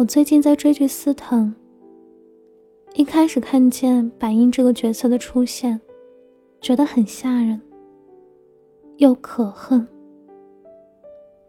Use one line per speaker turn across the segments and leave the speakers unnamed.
我最近在追剧《司藤》，一开始看见白英这个角色的出现，觉得很吓人，又可恨。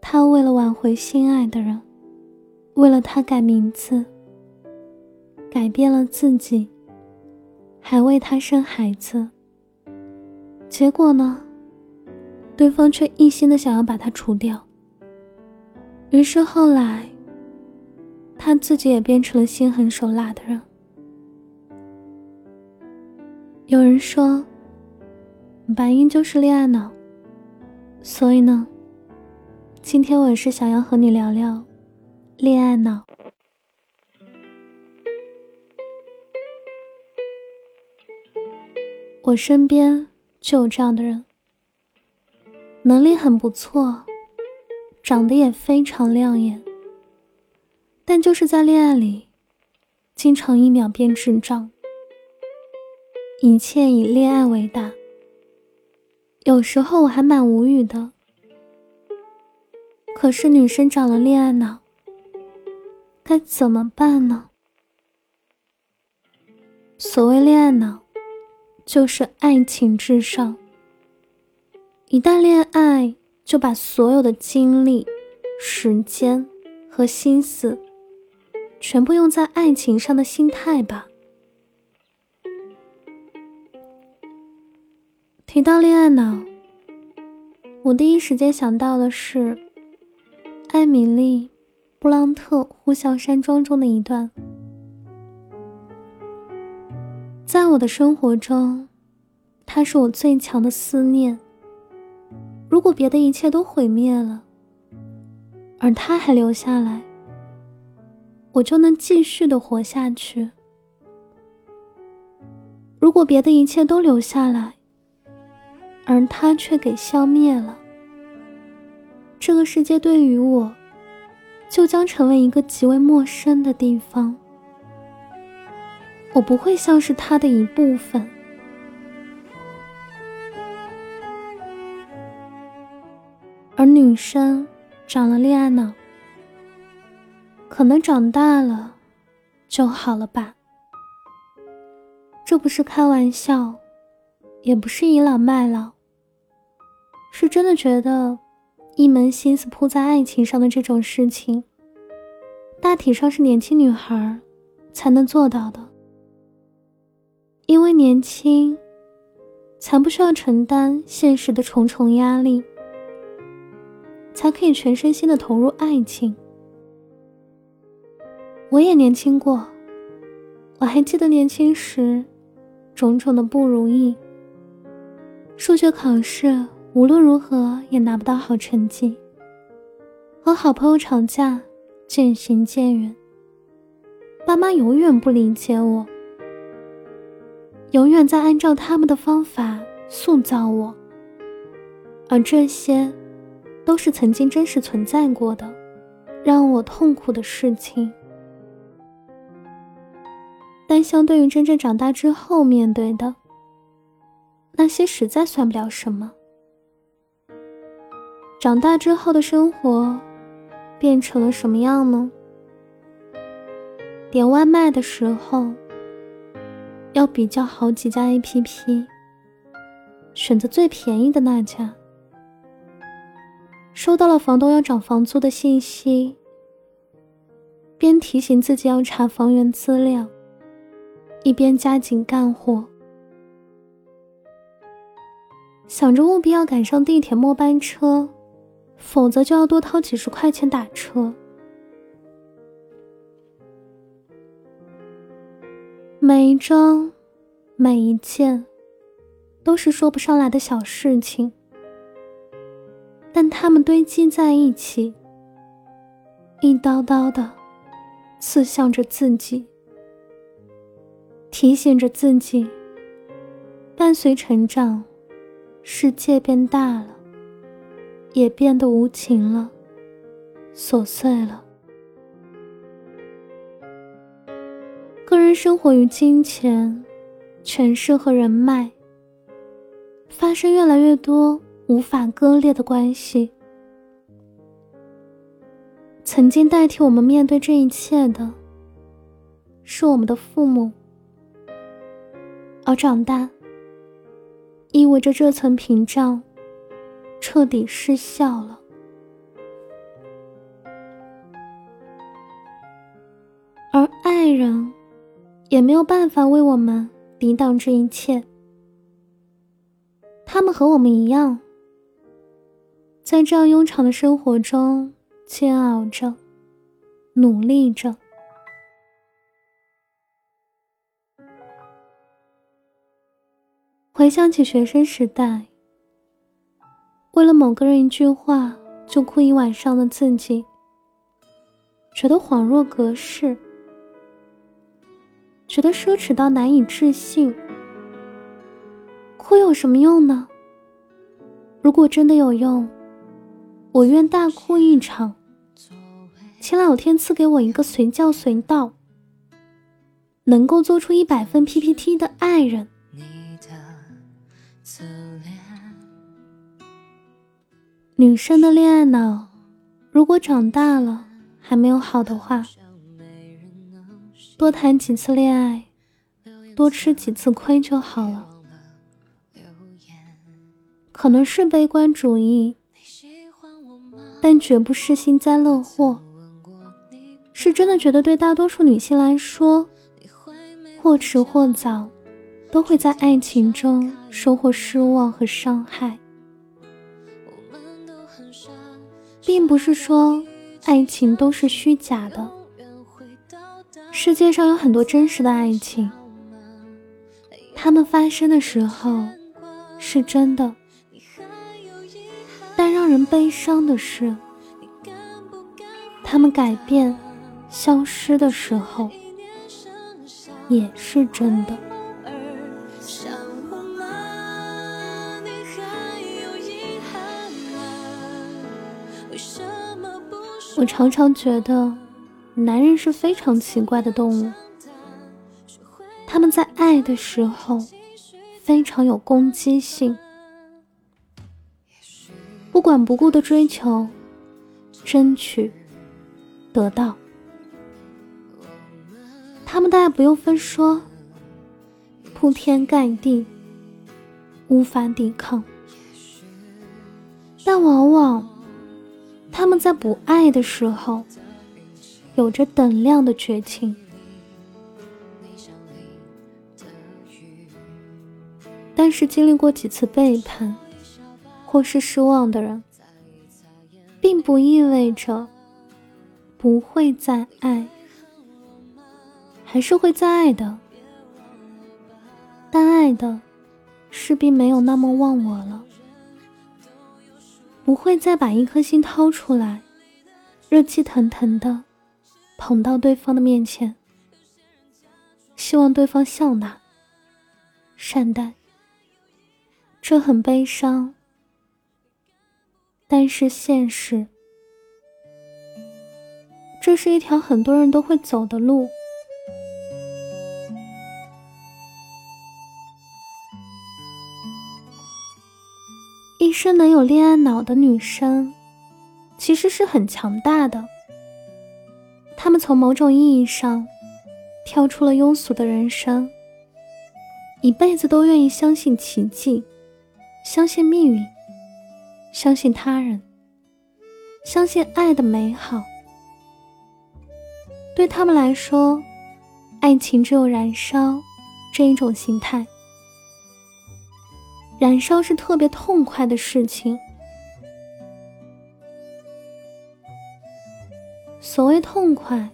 他为了挽回心爱的人，为了他改名字，改变了自己，还为他生孩子。结果呢？对方却一心的想要把他除掉。于是后来，他自己也变成了心狠手辣的人。有人说，白英就是恋爱脑，所以呢，今天我也是想要和你聊聊恋爱脑。我身边就有这样的人。能力很不错，长得也非常亮眼，但就是在恋爱里，经常一秒变智障，一切以恋爱为大。有时候我还蛮无语的。可是女生长了恋爱脑，该怎么办呢？所谓恋爱脑，就是爱情至上。一旦恋爱，就把所有的精力、时间和心思，全部用在爱情上的心态吧。提到恋爱脑，我第一时间想到的是艾米丽·布朗特《呼啸山庄》中的一段：在我的生活中，他是我最强的思念。如果别的一切都毁灭了，而他还留下来，我就能继续的活下去。如果别的一切都留下来，而他却给消灭了，这个世界对于我，就将成为一个极为陌生的地方。我不会像是他的一部分。而女生长了恋爱脑，可能长大了就好了吧？这不是开玩笑，也不是倚老卖老，是真的觉得一门心思扑在爱情上的这种事情，大体上是年轻女孩才能做到的。因为年轻，才不需要承担现实的重重压力。才可以全身心的投入爱情。我也年轻过，我还记得年轻时种种的不如意。数学考试无论如何也拿不到好成绩，和好朋友吵架渐行渐远。爸妈永远不理解我，永远在按照他们的方法塑造我，而这些。都是曾经真实存在过的，让我痛苦的事情。但相对于真正长大之后面对的那些，实在算不了什么。长大之后的生活变成了什么样呢？点外卖的时候要比较好几家 APP，选择最便宜的那家。收到了房东要涨房租的信息，边提醒自己要查房源资料，一边加紧干活，想着务必要赶上地铁末班车，否则就要多掏几十块钱打车。每一张，每一件，都是说不上来的小事情。但它们堆积在一起，一刀刀的刺向着自己，提醒着自己：伴随成长，世界变大了，也变得无情了，琐碎了。个人生活与金钱、权势和人脉发生越来越多。无法割裂的关系，曾经代替我们面对这一切的，是我们的父母。而长大，意味着这层屏障彻底失效了，而爱人也没有办法为我们抵挡这一切。他们和我们一样，在这样庸常的生活中煎熬着，努力着。回想起学生时代，为了某个人一句话就哭一晚上的自己，觉得恍若隔世，觉得奢侈到难以置信。哭有什么用呢？如果真的有用，我愿大哭一场，请老天赐给我一个随叫随到，能够做出一百份 PPT 的爱人。女生的恋爱脑，如果长大了还没有好的话，多谈几次恋爱，多吃几次亏就好了。可能是悲观主义，但绝不是幸灾乐祸。是真的觉得对大多数女性来说，或迟或早，都会在爱情中收获失望和伤害。并不是说爱情都是虚假的，世界上有很多真实的爱情，他们发生的时候是真的，但让人悲伤的是，他们改变、消失的时候也是真的。我常常觉得，男人是非常奇怪的动物。他们在爱的时候非常有攻击性，不管不顾的追求、争取、得到。他们大家不用分说，铺天盖地，无法抵抗，但往往。他们在不爱的时候，有着等量的绝情，但是经历过几次背叛或是失望的人，并不意味着不会再爱，还是会再爱的，但爱的势必没有那么忘我了。不会再把一颗心掏出来，热气腾腾的捧到对方的面前，希望对方笑纳、善待。这很悲伤，但是现实。这是一条很多人都会走的路。一生能有恋爱脑的女生，其实是很强大的。她们从某种意义上跳出了庸俗的人生，一辈子都愿意相信奇迹，相信命运，相信他人，相信爱的美好。对他们来说，爱情只有燃烧这一种形态。燃烧是特别痛快的事情。所谓痛快，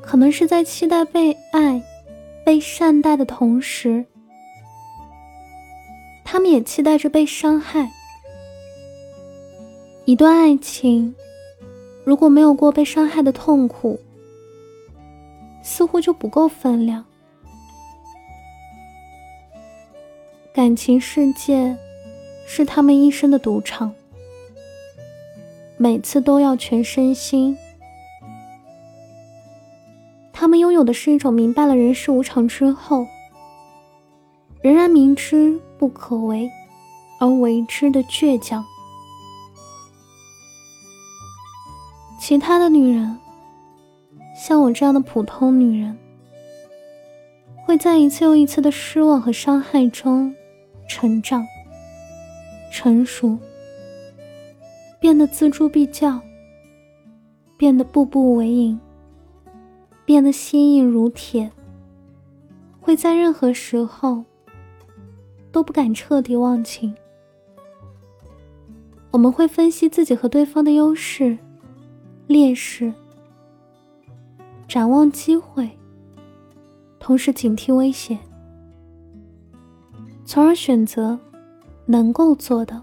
可能是在期待被爱、被善待的同时，他们也期待着被伤害。一段爱情如果没有过被伤害的痛苦，似乎就不够分量。感情世界是他们一生的赌场，每次都要全身心。他们拥有的是一种明白了人世无常之后，仍然明知不可为而为之的倔强。其他的女人，像我这样的普通女人，会在一次又一次的失望和伤害中成长、成熟，变得锱铢必较，变得步步为营，变得心硬如铁，会在任何时候都不敢彻底忘情。我们会分析自己和对方的优势。劣势，展望机会，同时警惕危险，从而选择能够做的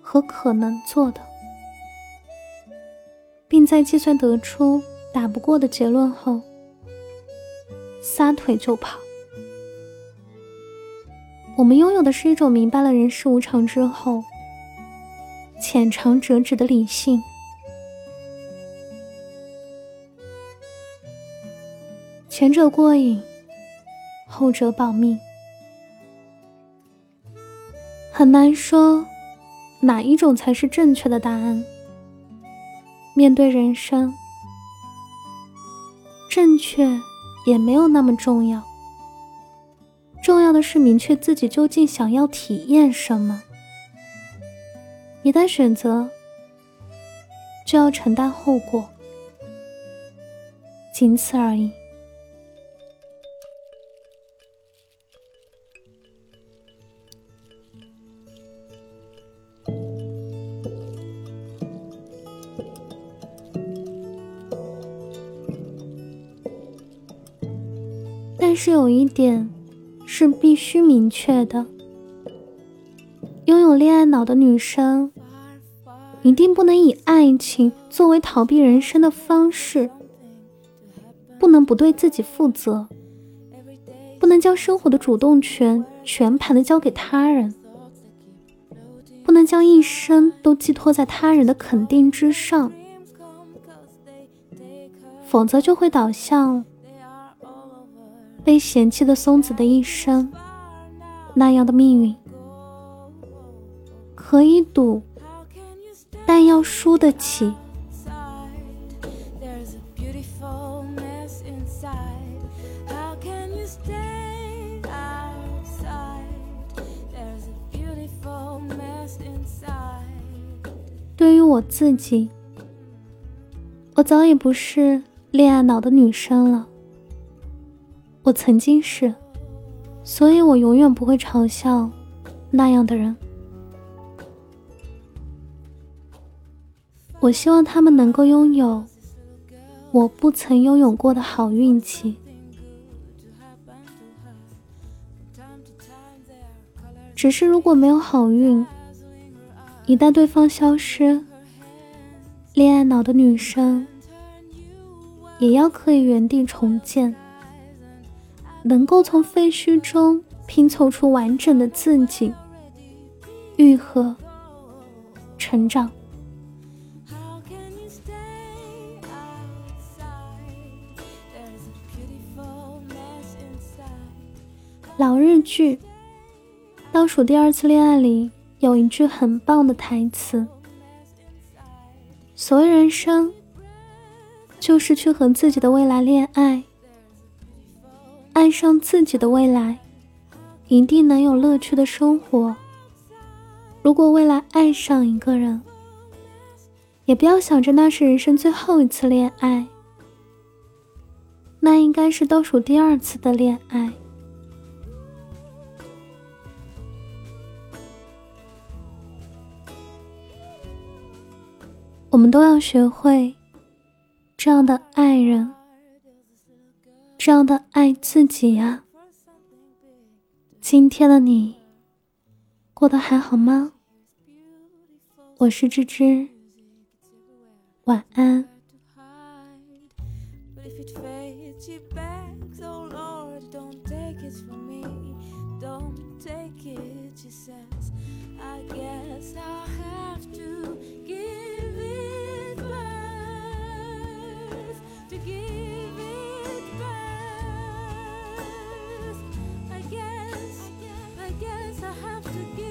和可能做的，并在计算得出打不过的结论后，撒腿就跑。我们拥有的是一种明白了人世无常之后，浅尝辄止的理性。前者过瘾，后者保命。很难说哪一种才是正确的答案。面对人生，正确也没有那么重要。重要的是明确自己究竟想要体验什么。一旦选择，就要承担后果，仅此而已。是有一点是必须明确的：拥有恋爱脑的女生，一定不能以爱情作为逃避人生的方式，不能不对自己负责，不能将生活的主动权全盘的交给他人，不能将一生都寄托在他人的肯定之上，否则就会导向。被嫌弃的松子的一生，那样的命运，可以赌，但要输得起。对于我自己，我早已不是恋爱脑的女生了。我曾经是，所以我永远不会嘲笑那样的人。我希望他们能够拥有我不曾拥有过的好运气。只是如果没有好运，一旦对方消失，恋爱脑的女生也要可以原地重建。能够从废墟中拼凑出完整的自己，愈合、成长。老日剧《倒数第二次恋爱》里有一句很棒的台词：“所谓人生，就是去和自己的未来恋爱。”爱上自己的未来，一定能有乐趣的生活。如果未来爱上一个人，也不要想着那是人生最后一次恋爱，那应该是倒数第二次的恋爱。我们都要学会这样的爱人。这样的爱自己呀。今天的你过得还好吗？我是芝芝，晚安。could.